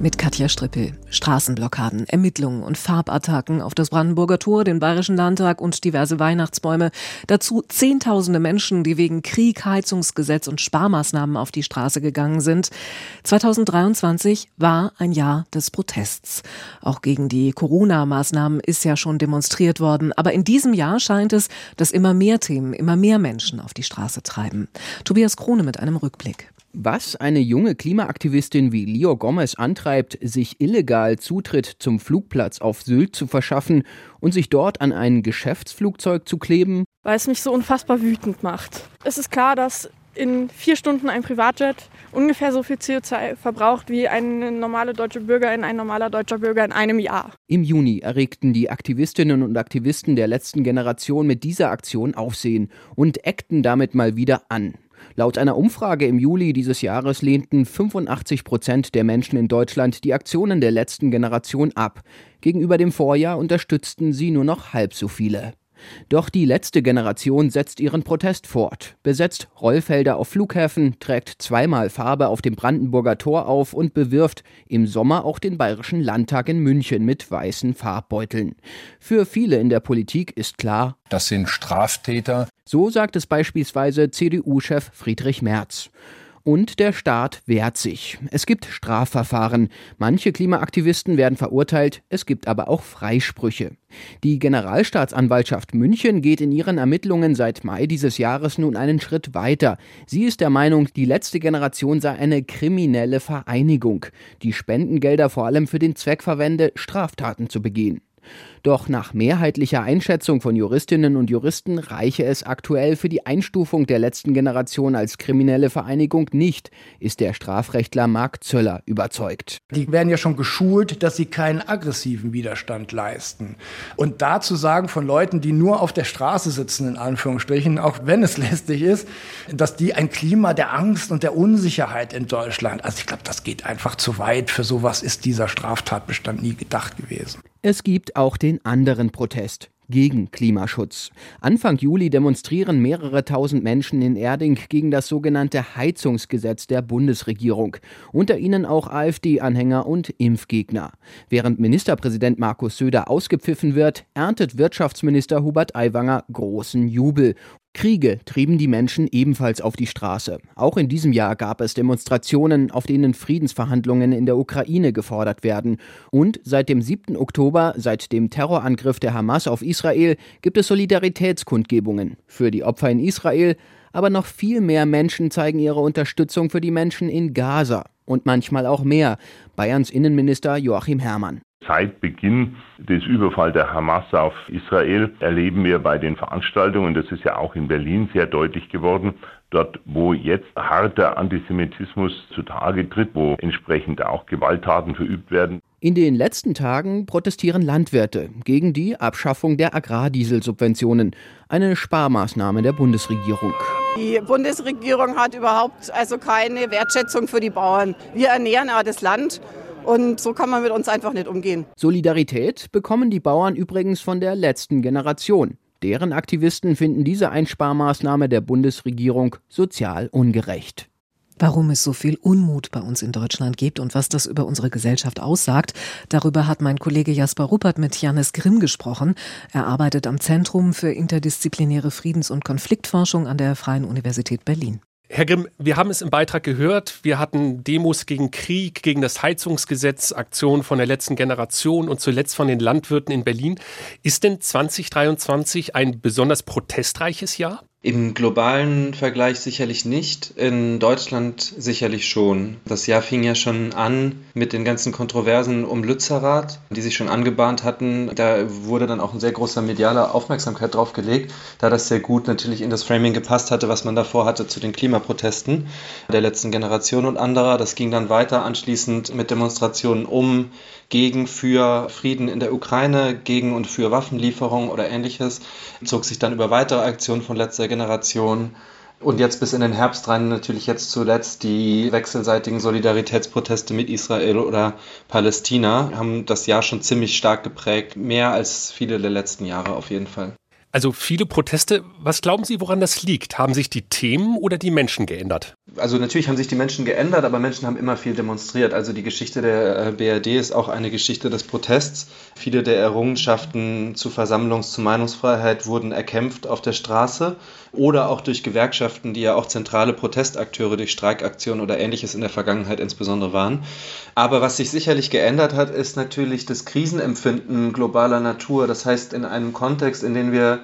mit Katja Strippel. Straßenblockaden, Ermittlungen und Farbattacken auf das Brandenburger Tor, den Bayerischen Landtag und diverse Weihnachtsbäume. Dazu Zehntausende Menschen, die wegen Krieg, Heizungsgesetz und Sparmaßnahmen auf die Straße gegangen sind. 2023 war ein Jahr des Protests. Auch gegen die Corona-Maßnahmen ist ja schon demonstriert worden. Aber in diesem Jahr scheint es, dass immer mehr Themen, immer mehr Menschen auf die Straße treiben. Tobias Krone mit einem Rückblick. Was eine junge Klimaaktivistin wie Leo Gomez antreibt, sich illegal Zutritt zum Flugplatz auf Sylt zu verschaffen und sich dort an ein Geschäftsflugzeug zu kleben? Weil es mich so unfassbar wütend macht. Es ist klar, dass in vier Stunden ein Privatjet ungefähr so viel CO2 verbraucht wie ein normaler deutscher Bürger in ein normaler deutscher Bürger in einem Jahr. Im Juni erregten die Aktivistinnen und Aktivisten der letzten Generation mit dieser Aktion Aufsehen und eckten damit mal wieder an. Laut einer Umfrage im Juli dieses Jahres lehnten 85 Prozent der Menschen in Deutschland die Aktionen der letzten Generation ab. Gegenüber dem Vorjahr unterstützten sie nur noch halb so viele. Doch die letzte Generation setzt ihren Protest fort, besetzt Rollfelder auf Flughäfen, trägt zweimal Farbe auf dem Brandenburger Tor auf und bewirft im Sommer auch den Bayerischen Landtag in München mit weißen Farbbeuteln. Für viele in der Politik ist klar, das sind Straftäter. So sagt es beispielsweise CDU-Chef Friedrich Merz. Und der Staat wehrt sich. Es gibt Strafverfahren. Manche Klimaaktivisten werden verurteilt, es gibt aber auch Freisprüche. Die Generalstaatsanwaltschaft München geht in ihren Ermittlungen seit Mai dieses Jahres nun einen Schritt weiter. Sie ist der Meinung, die letzte Generation sei eine kriminelle Vereinigung, die Spendengelder vor allem für den Zweck verwende, Straftaten zu begehen. Doch nach mehrheitlicher Einschätzung von Juristinnen und Juristen reiche es aktuell für die Einstufung der letzten Generation als kriminelle Vereinigung nicht, ist der Strafrechtler Marc Zöller überzeugt. Die werden ja schon geschult, dass sie keinen aggressiven Widerstand leisten. Und da zu sagen von Leuten, die nur auf der Straße sitzen, in Anführungsstrichen, auch wenn es lästig ist, dass die ein Klima der Angst und der Unsicherheit in Deutschland, also ich glaube, das geht einfach zu weit. Für sowas ist dieser Straftatbestand nie gedacht gewesen. Es gibt auch den anderen Protest gegen Klimaschutz. Anfang Juli demonstrieren mehrere tausend Menschen in Erding gegen das sogenannte Heizungsgesetz der Bundesregierung. Unter ihnen auch AfD-Anhänger und Impfgegner. Während Ministerpräsident Markus Söder ausgepfiffen wird, erntet Wirtschaftsminister Hubert Aiwanger großen Jubel Kriege trieben die Menschen ebenfalls auf die Straße. Auch in diesem Jahr gab es Demonstrationen, auf denen Friedensverhandlungen in der Ukraine gefordert werden. Und seit dem 7. Oktober, seit dem Terrorangriff der Hamas auf Israel, gibt es Solidaritätskundgebungen für die Opfer in Israel, aber noch viel mehr Menschen zeigen ihre Unterstützung für die Menschen in Gaza und manchmal auch mehr. Bayerns Innenminister Joachim Herrmann. Seit Beginn des Überfalls der Hamas auf Israel erleben wir bei den Veranstaltungen, das ist ja auch in Berlin sehr deutlich geworden, dort wo jetzt harter Antisemitismus zutage tritt, wo entsprechend auch Gewalttaten verübt werden. In den letzten Tagen protestieren Landwirte gegen die Abschaffung der Agrardieselsubventionen, eine Sparmaßnahme der Bundesregierung. Die Bundesregierung hat überhaupt also keine Wertschätzung für die Bauern. Wir ernähren aber das Land und so kann man mit uns einfach nicht umgehen. Solidarität bekommen die Bauern übrigens von der letzten Generation. Deren Aktivisten finden diese Einsparmaßnahme der Bundesregierung sozial ungerecht. Warum es so viel Unmut bei uns in Deutschland gibt und was das über unsere Gesellschaft aussagt, darüber hat mein Kollege Jasper Ruppert mit Janis Grimm gesprochen. Er arbeitet am Zentrum für interdisziplinäre Friedens- und Konfliktforschung an der Freien Universität Berlin. Herr Grimm, wir haben es im Beitrag gehört. Wir hatten Demos gegen Krieg, gegen das Heizungsgesetz, Aktionen von der letzten Generation und zuletzt von den Landwirten in Berlin. Ist denn 2023 ein besonders protestreiches Jahr? Im globalen Vergleich sicherlich nicht, in Deutschland sicherlich schon. Das Jahr fing ja schon an mit den ganzen Kontroversen um Lützerath, die sich schon angebahnt hatten. Da wurde dann auch ein sehr großer medialer Aufmerksamkeit drauf gelegt, da das sehr gut natürlich in das Framing gepasst hatte, was man davor hatte zu den Klimaprotesten der letzten Generation und anderer. Das ging dann weiter anschließend mit Demonstrationen um gegen für Frieden in der Ukraine, gegen und für Waffenlieferungen oder ähnliches, zog sich dann über weitere Aktionen von letzter Generation Und jetzt bis in den Herbst rein natürlich jetzt zuletzt die wechselseitigen Solidaritätsproteste mit Israel oder Palästina haben das Jahr schon ziemlich stark geprägt, mehr als viele der letzten Jahre auf jeden Fall. Also viele Proteste. Was glauben Sie, woran das liegt? Haben sich die Themen oder die Menschen geändert? Also natürlich haben sich die Menschen geändert, aber Menschen haben immer viel demonstriert. Also die Geschichte der äh, BRD ist auch eine Geschichte des Protests. Viele der Errungenschaften zu Versammlungs-, zu Meinungsfreiheit wurden erkämpft auf der Straße oder auch durch Gewerkschaften, die ja auch zentrale Protestakteure durch Streikaktionen oder ähnliches in der Vergangenheit insbesondere waren. Aber was sich sicherlich geändert hat, ist natürlich das Krisenempfinden globaler Natur. Das heißt, in einem Kontext, in dem wir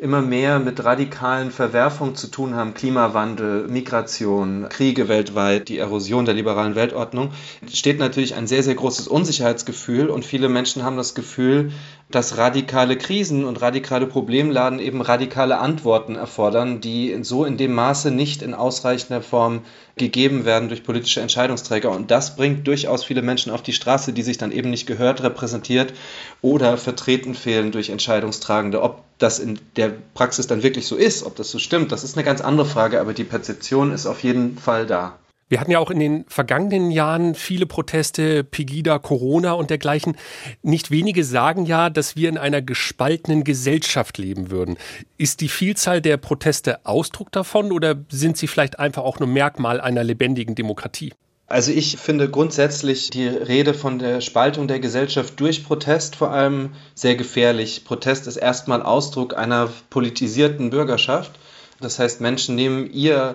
immer mehr mit radikalen Verwerfungen zu tun haben, Klimawandel, Migration, Kriege weltweit, die Erosion der liberalen Weltordnung, steht natürlich ein sehr, sehr großes Unsicherheitsgefühl und viele Menschen haben das Gefühl, dass radikale Krisen und radikale Problemladen eben radikale Antworten erfordern, die so in dem Maße nicht in ausreichender Form gegeben werden durch politische Entscheidungsträger. Und das bringt durchaus viele Menschen auf die Straße, die sich dann eben nicht gehört, repräsentiert oder vertreten fehlen durch Entscheidungstragende. Ob das in der Praxis dann wirklich so ist, ob das so stimmt, das ist eine ganz andere Frage, aber die Perzeption ist auf jeden Fall da. Wir hatten ja auch in den vergangenen Jahren viele Proteste, Pegida, Corona und dergleichen. Nicht wenige sagen ja, dass wir in einer gespaltenen Gesellschaft leben würden. Ist die Vielzahl der Proteste Ausdruck davon oder sind sie vielleicht einfach auch nur Merkmal einer lebendigen Demokratie? Also ich finde grundsätzlich die Rede von der Spaltung der Gesellschaft durch Protest vor allem sehr gefährlich. Protest ist erstmal Ausdruck einer politisierten Bürgerschaft. Das heißt, Menschen nehmen ihr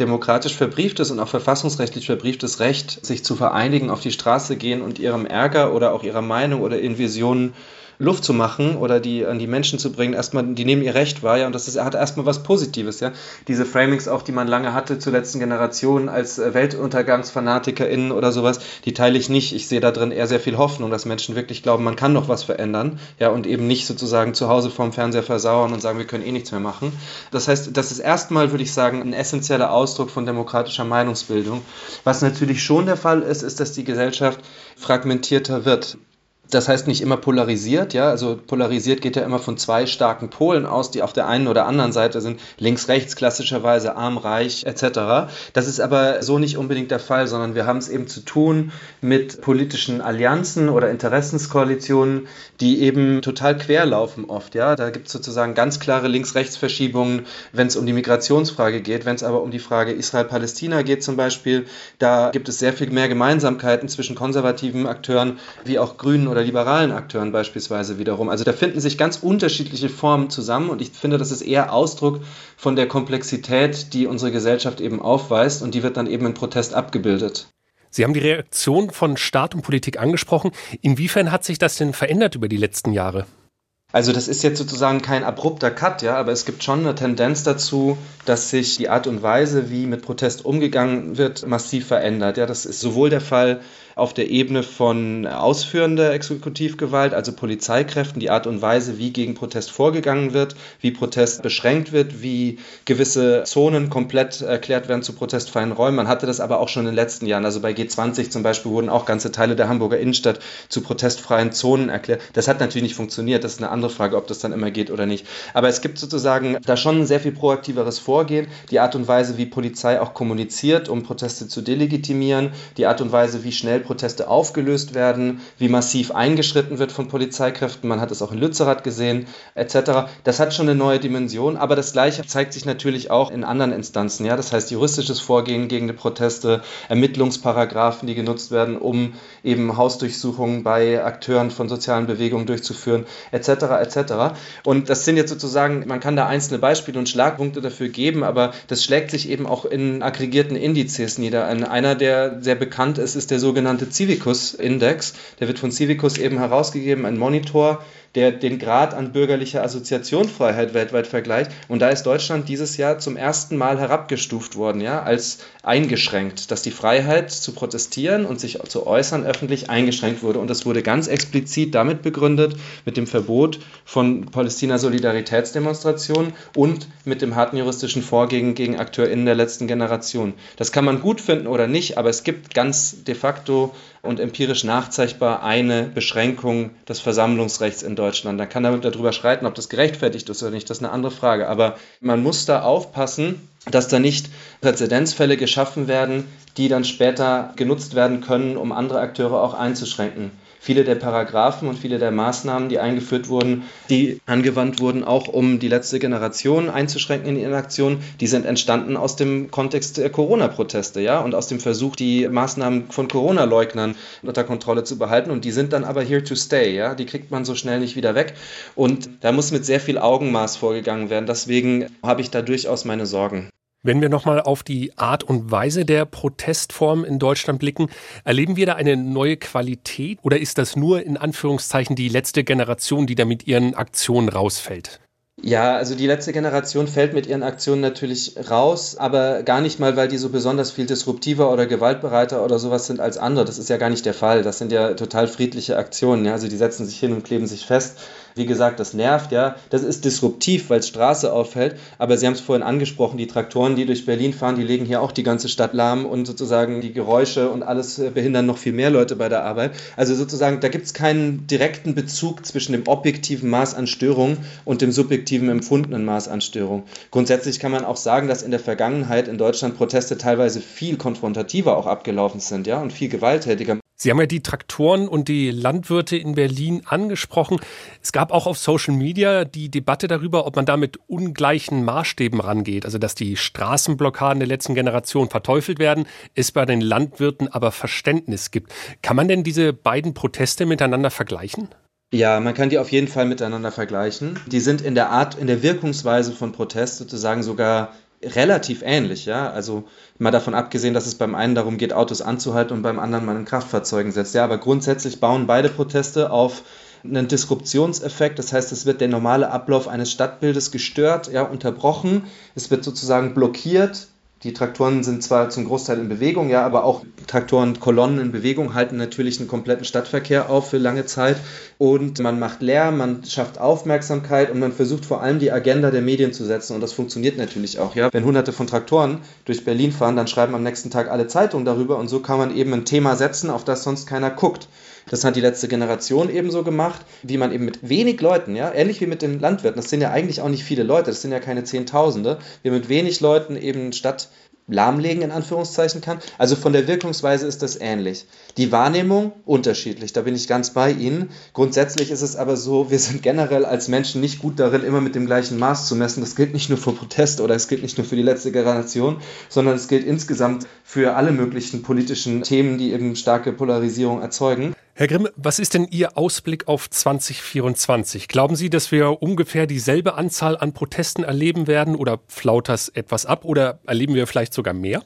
demokratisch verbrieftes und auch verfassungsrechtlich verbrieftes Recht, sich zu vereinigen, auf die Straße gehen und ihrem Ärger oder auch ihrer Meinung oder ihren Visionen Luft zu machen oder die an die Menschen zu bringen, erstmal, die nehmen ihr Recht wahr, ja, und das ist, hat erstmal was Positives, ja. Diese Framings auch, die man lange hatte zur letzten Generation als äh, WeltuntergangsfanatikerInnen oder sowas, die teile ich nicht. Ich sehe da drin eher sehr viel Hoffnung, dass Menschen wirklich glauben, man kann noch was verändern, ja, und eben nicht sozusagen zu Hause vorm Fernseher versauern und sagen, wir können eh nichts mehr machen. Das heißt, das ist erstmal, würde ich sagen, ein essentieller Ausdruck von demokratischer Meinungsbildung. Was natürlich schon der Fall ist, ist, dass die Gesellschaft fragmentierter wird. Das heißt nicht immer polarisiert, ja. Also polarisiert geht ja immer von zwei starken Polen aus, die auf der einen oder anderen Seite sind, links, rechts klassischerweise, arm, reich etc. Das ist aber so nicht unbedingt der Fall, sondern wir haben es eben zu tun mit politischen Allianzen oder Interessenskoalitionen, die eben total querlaufen oft, ja. Da gibt es sozusagen ganz klare Links-Rechts-Verschiebungen, wenn es um die Migrationsfrage geht, wenn es aber um die Frage Israel-Palästina geht zum Beispiel, da gibt es sehr viel mehr Gemeinsamkeiten zwischen konservativen Akteuren wie auch Grünen oder liberalen Akteuren beispielsweise wiederum. Also da finden sich ganz unterschiedliche Formen zusammen und ich finde, das ist eher Ausdruck von der Komplexität, die unsere Gesellschaft eben aufweist und die wird dann eben in Protest abgebildet. Sie haben die Reaktion von Staat und Politik angesprochen. Inwiefern hat sich das denn verändert über die letzten Jahre? Also das ist jetzt sozusagen kein abrupter Cut, ja, aber es gibt schon eine Tendenz dazu, dass sich die Art und Weise, wie mit Protest umgegangen wird, massiv verändert. Ja, das ist sowohl der Fall auf der Ebene von ausführender Exekutivgewalt, also Polizeikräften, die Art und Weise, wie gegen Protest vorgegangen wird, wie Protest beschränkt wird, wie gewisse Zonen komplett erklärt werden zu protestfreien Räumen. Man hatte das aber auch schon in den letzten Jahren. Also bei G20 zum Beispiel wurden auch ganze Teile der Hamburger Innenstadt zu protestfreien Zonen erklärt. Das hat natürlich nicht funktioniert. Das ist eine andere Frage, ob das dann immer geht oder nicht. Aber es gibt sozusagen da schon ein sehr viel proaktiveres Vorgehen. Die Art und Weise, wie Polizei auch kommuniziert, um Proteste zu delegitimieren, die Art und Weise, wie schnell Proteste aufgelöst werden, wie massiv eingeschritten wird von Polizeikräften. Man hat es auch in Lützerath gesehen, etc. Das hat schon eine neue Dimension, aber das Gleiche zeigt sich natürlich auch in anderen Instanzen. Ja? Das heißt, juristisches Vorgehen gegen die Proteste, Ermittlungsparagraphen, die genutzt werden, um eben Hausdurchsuchungen bei Akteuren von sozialen Bewegungen durchzuführen, etc. etc. Und das sind jetzt sozusagen, man kann da einzelne Beispiele und Schlagpunkte dafür geben, aber das schlägt sich eben auch in aggregierten Indizes nieder. Einer, der sehr bekannt ist, ist der sogenannte sogenannte Civicus-Index. Der wird von Civicus eben herausgegeben, ein Monitor, der den Grad an bürgerlicher Assoziationfreiheit weltweit vergleicht. Und da ist Deutschland dieses Jahr zum ersten Mal herabgestuft worden, ja, als eingeschränkt, dass die Freiheit zu protestieren und sich zu äußern öffentlich eingeschränkt wurde. Und das wurde ganz explizit damit begründet, mit dem Verbot von Palästina-Solidaritätsdemonstrationen und mit dem harten juristischen Vorgehen gegen AkteurInnen der letzten Generation. Das kann man gut finden oder nicht, aber es gibt ganz de facto und empirisch nachzeigbar eine Beschränkung des Versammlungsrechts in Deutschland. Da kann man darüber streiten, ob das gerechtfertigt ist oder nicht, das ist eine andere Frage. Aber man muss da aufpassen, dass da nicht Präzedenzfälle geschaffen werden, die dann später genutzt werden können, um andere Akteure auch einzuschränken viele der Paragraphen und viele der Maßnahmen, die eingeführt wurden, die angewandt wurden, auch um die letzte Generation einzuschränken in ihren Aktionen, die sind entstanden aus dem Kontext der Corona-Proteste, ja, und aus dem Versuch, die Maßnahmen von Corona-Leugnern unter Kontrolle zu behalten. Und die sind dann aber here to stay, ja, die kriegt man so schnell nicht wieder weg. Und da muss mit sehr viel Augenmaß vorgegangen werden. Deswegen habe ich da durchaus meine Sorgen. Wenn wir nochmal auf die Art und Weise der Protestform in Deutschland blicken, erleben wir da eine neue Qualität oder ist das nur in Anführungszeichen die letzte Generation, die da mit ihren Aktionen rausfällt? Ja, also die letzte Generation fällt mit ihren Aktionen natürlich raus, aber gar nicht mal, weil die so besonders viel disruptiver oder gewaltbereiter oder sowas sind als andere. Das ist ja gar nicht der Fall. Das sind ja total friedliche Aktionen. Ja? Also die setzen sich hin und kleben sich fest. Wie gesagt, das nervt, ja. Das ist disruptiv, weil es Straße auffällt. Aber Sie haben es vorhin angesprochen, die Traktoren, die durch Berlin fahren, die legen hier auch die ganze Stadt lahm und sozusagen die Geräusche und alles äh, behindern noch viel mehr Leute bei der Arbeit. Also sozusagen, da gibt es keinen direkten Bezug zwischen dem objektiven Maß an Störung und dem subjektiven empfundenen Maß an Störung. Grundsätzlich kann man auch sagen, dass in der Vergangenheit in Deutschland Proteste teilweise viel konfrontativer auch abgelaufen sind, ja, und viel gewalttätiger. Sie haben ja die Traktoren und die Landwirte in Berlin angesprochen. Es gab auch auf Social Media die Debatte darüber, ob man da mit ungleichen Maßstäben rangeht. Also, dass die Straßenblockaden der letzten Generation verteufelt werden, es bei den Landwirten aber Verständnis gibt. Kann man denn diese beiden Proteste miteinander vergleichen? Ja, man kann die auf jeden Fall miteinander vergleichen. Die sind in der Art, in der Wirkungsweise von Protest sozusagen sogar relativ ähnlich, ja. Also mal davon abgesehen, dass es beim einen darum geht, Autos anzuhalten und beim anderen man in Kraftfahrzeugen setzt. Ja, aber grundsätzlich bauen beide Proteste auf einen Disruptionseffekt. Das heißt, es wird der normale Ablauf eines Stadtbildes gestört, ja, unterbrochen. Es wird sozusagen blockiert die Traktoren sind zwar zum Großteil in Bewegung, ja, aber auch Traktoren, Kolonnen in Bewegung halten natürlich einen kompletten Stadtverkehr auf für lange Zeit. Und man macht Lärm, man schafft Aufmerksamkeit und man versucht vor allem die Agenda der Medien zu setzen. Und das funktioniert natürlich auch, ja. Wenn hunderte von Traktoren durch Berlin fahren, dann schreiben am nächsten Tag alle Zeitungen darüber und so kann man eben ein Thema setzen, auf das sonst keiner guckt. Das hat die letzte Generation ebenso gemacht, wie man eben mit wenig Leuten, ja, ähnlich wie mit den Landwirten, das sind ja eigentlich auch nicht viele Leute, das sind ja keine Zehntausende, wie mit wenig Leuten eben statt lahmlegen in Anführungszeichen kann. Also von der Wirkungsweise ist das ähnlich. Die Wahrnehmung unterschiedlich, da bin ich ganz bei Ihnen. Grundsätzlich ist es aber so, wir sind generell als Menschen nicht gut darin, immer mit dem gleichen Maß zu messen. Das gilt nicht nur für Protest oder es gilt nicht nur für die letzte Generation, sondern es gilt insgesamt für alle möglichen politischen Themen, die eben starke Polarisierung erzeugen. Herr Grimm, was ist denn Ihr Ausblick auf 2024? Glauben Sie, dass wir ungefähr dieselbe Anzahl an Protesten erleben werden oder flaut das etwas ab oder erleben wir vielleicht sogar mehr?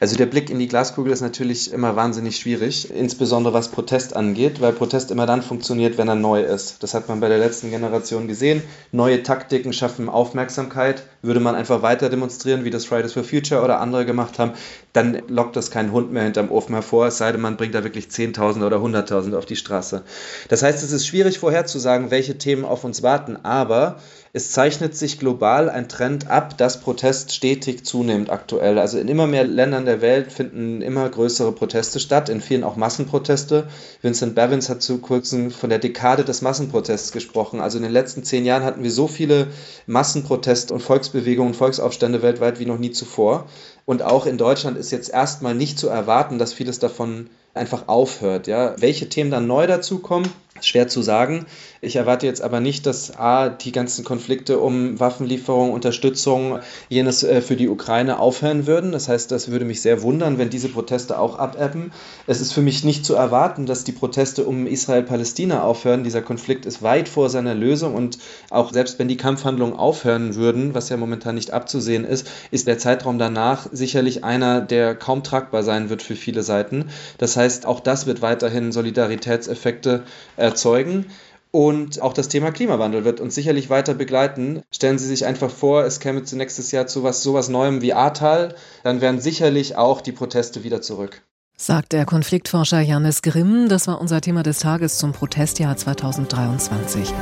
Also der Blick in die Glaskugel ist natürlich immer wahnsinnig schwierig, insbesondere was Protest angeht, weil Protest immer dann funktioniert, wenn er neu ist. Das hat man bei der letzten Generation gesehen. Neue Taktiken schaffen Aufmerksamkeit. Würde man einfach weiter demonstrieren, wie das Fridays for Future oder andere gemacht haben, dann lockt das keinen Hund mehr hinterm Ofen hervor, es sei denn, man bringt da wirklich Zehntausende oder Hunderttausende auf die Straße. Das heißt, es ist schwierig vorherzusagen, welche Themen auf uns warten, aber es zeichnet sich global ein Trend ab, dass Protest stetig zunimmt aktuell. Also in immer mehr Ländern der Welt finden immer größere Proteste statt, in vielen auch Massenproteste. Vincent Bevins hat zu kurzem von der Dekade des Massenprotests gesprochen. Also in den letzten zehn Jahren hatten wir so viele Massenproteste und Volksbewegungen, Volksaufstände weltweit wie noch nie zuvor. Und auch in Deutschland ist jetzt erstmal nicht zu erwarten, dass vieles davon einfach aufhört. Ja? Welche Themen dann neu dazukommen, Schwer zu sagen. Ich erwarte jetzt aber nicht, dass A, die ganzen Konflikte um Waffenlieferung, Unterstützung, jenes äh, für die Ukraine aufhören würden. Das heißt, das würde mich sehr wundern, wenn diese Proteste auch abebben. Es ist für mich nicht zu erwarten, dass die Proteste um Israel-Palästina aufhören. Dieser Konflikt ist weit vor seiner Lösung und auch selbst wenn die Kampfhandlungen aufhören würden, was ja momentan nicht abzusehen ist, ist der Zeitraum danach sicherlich einer, der kaum tragbar sein wird für viele Seiten. Das heißt, auch das wird weiterhin Solidaritätseffekte erzeugen. Und auch das Thema Klimawandel wird uns sicherlich weiter begleiten. Stellen Sie sich einfach vor, es käme zu nächstes Jahr zu was, sowas Neuem wie Ahrtal, dann wären sicherlich auch die Proteste wieder zurück. Sagt der Konfliktforscher Janis Grimm. Das war unser Thema des Tages zum Protestjahr 2023.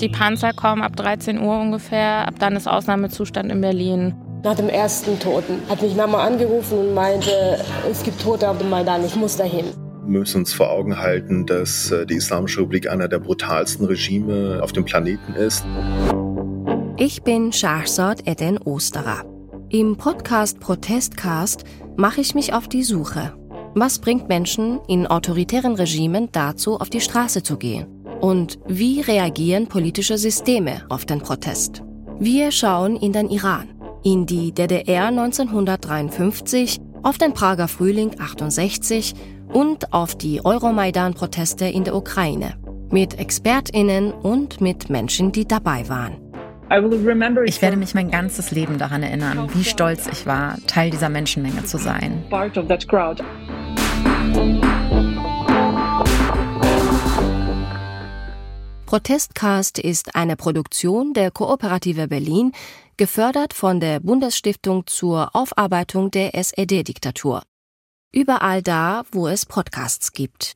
Die Panzer kommen ab 13 Uhr ungefähr. Ab dann ist Ausnahmezustand in Berlin. Nach dem ersten Toten hat mich Mama angerufen und meinte, es gibt Tote auf dem Maidan, ich muss dahin. müssen uns vor Augen halten, dass äh, die Islamische Republik einer der brutalsten Regime auf dem Planeten ist. Ich bin Shahzad Eden Osterer. Im Podcast Protestcast mache ich mich auf die Suche. Was bringt Menschen in autoritären Regimen dazu, auf die Straße zu gehen? Und wie reagieren politische Systeme auf den Protest? Wir schauen in den Iran, in die DDR 1953, auf den Prager Frühling 68 und auf die Euromaidan-Proteste in der Ukraine. Mit ExpertInnen und mit Menschen, die dabei waren. Ich werde mich mein ganzes Leben daran erinnern, wie stolz ich war, Teil dieser Menschenmenge zu sein. Protestcast ist eine Produktion der Kooperative Berlin, gefördert von der Bundesstiftung zur Aufarbeitung der SED-Diktatur. Überall da, wo es Podcasts gibt.